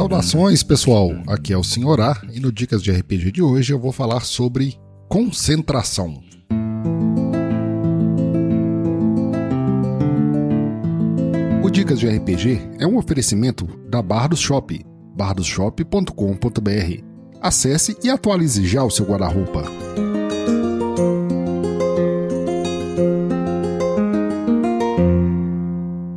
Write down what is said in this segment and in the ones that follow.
Saudações, pessoal! Aqui é o Senhorá e no Dicas de RPG de hoje eu vou falar sobre concentração. O Dicas de RPG é um oferecimento da Bardos Shop, bardosshop.com.br. Acesse e atualize já o seu guarda-roupa.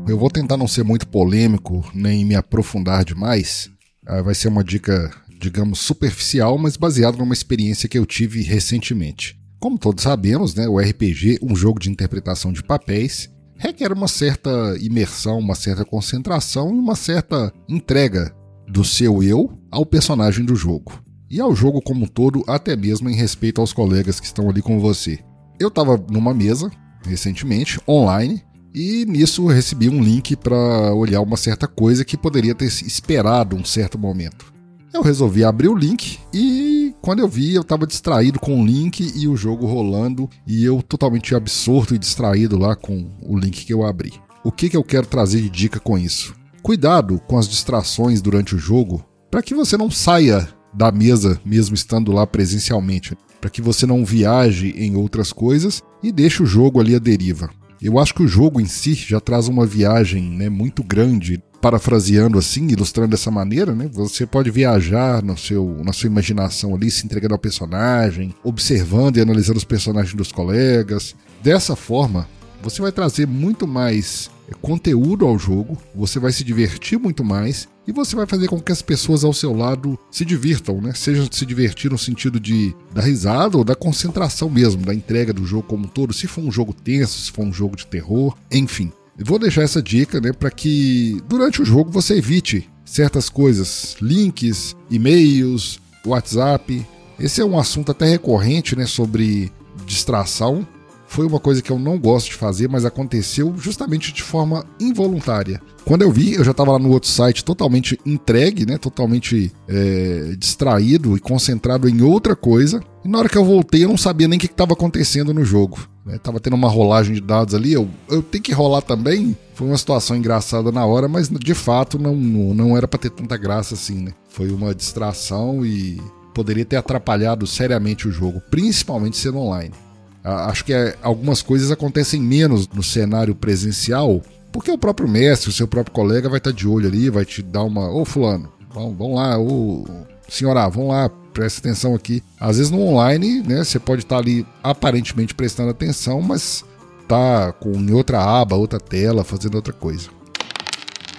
Eu vou tentar não ser muito polêmico nem me aprofundar demais. Ah, vai ser uma dica, digamos, superficial, mas baseada numa experiência que eu tive recentemente. Como todos sabemos, né, o RPG, um jogo de interpretação de papéis, requer uma certa imersão, uma certa concentração e uma certa entrega do seu eu ao personagem do jogo. E ao jogo como um todo, até mesmo em respeito aos colegas que estão ali com você. Eu estava numa mesa, recentemente, online, e nisso recebi um link para olhar uma certa coisa que poderia ter esperado um certo momento. Eu resolvi abrir o link e quando eu vi, eu estava distraído com o link e o jogo rolando e eu totalmente absorto e distraído lá com o link que eu abri. O que, que eu quero trazer de dica com isso? Cuidado com as distrações durante o jogo para que você não saia da mesa mesmo estando lá presencialmente, para que você não viaje em outras coisas e deixe o jogo ali à deriva. Eu acho que o jogo em si já traz uma viagem né, muito grande, parafraseando assim, ilustrando dessa maneira, né? Você pode viajar no seu, na sua imaginação ali, se entregando ao personagem, observando e analisando os personagens dos colegas. Dessa forma, você vai trazer muito mais conteúdo ao jogo, você vai se divertir muito mais e você vai fazer com que as pessoas ao seu lado se divirtam, né? Seja se divertir no sentido de da risada ou da concentração mesmo, da entrega do jogo como um todo, se for um jogo tenso, se for um jogo de terror, enfim. Vou deixar essa dica, né, para que durante o jogo você evite certas coisas, links, e-mails, WhatsApp. Esse é um assunto até recorrente, né, sobre distração foi uma coisa que eu não gosto de fazer, mas aconteceu justamente de forma involuntária. Quando eu vi, eu já estava lá no outro site totalmente entregue, né? Totalmente é, distraído e concentrado em outra coisa. E na hora que eu voltei, eu não sabia nem o que estava acontecendo no jogo. Né? Tava tendo uma rolagem de dados ali, eu, eu tenho que rolar também. Foi uma situação engraçada na hora, mas de fato não, não era para ter tanta graça assim, né? Foi uma distração e poderia ter atrapalhado seriamente o jogo, principalmente sendo online. Acho que é, algumas coisas acontecem menos no cenário presencial, porque o próprio mestre, o seu próprio colega vai estar de olho ali, vai te dar uma. Ô, Fulano, vamos, vamos lá, ô, senhora, vamos lá, presta atenção aqui. Às vezes no online, né, você pode estar ali aparentemente prestando atenção, mas tá com em outra aba, outra tela, fazendo outra coisa.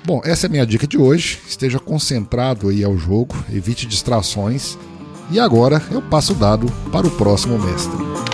Bom, essa é a minha dica de hoje. Esteja concentrado aí ao jogo, evite distrações. E agora eu passo o dado para o próximo mestre.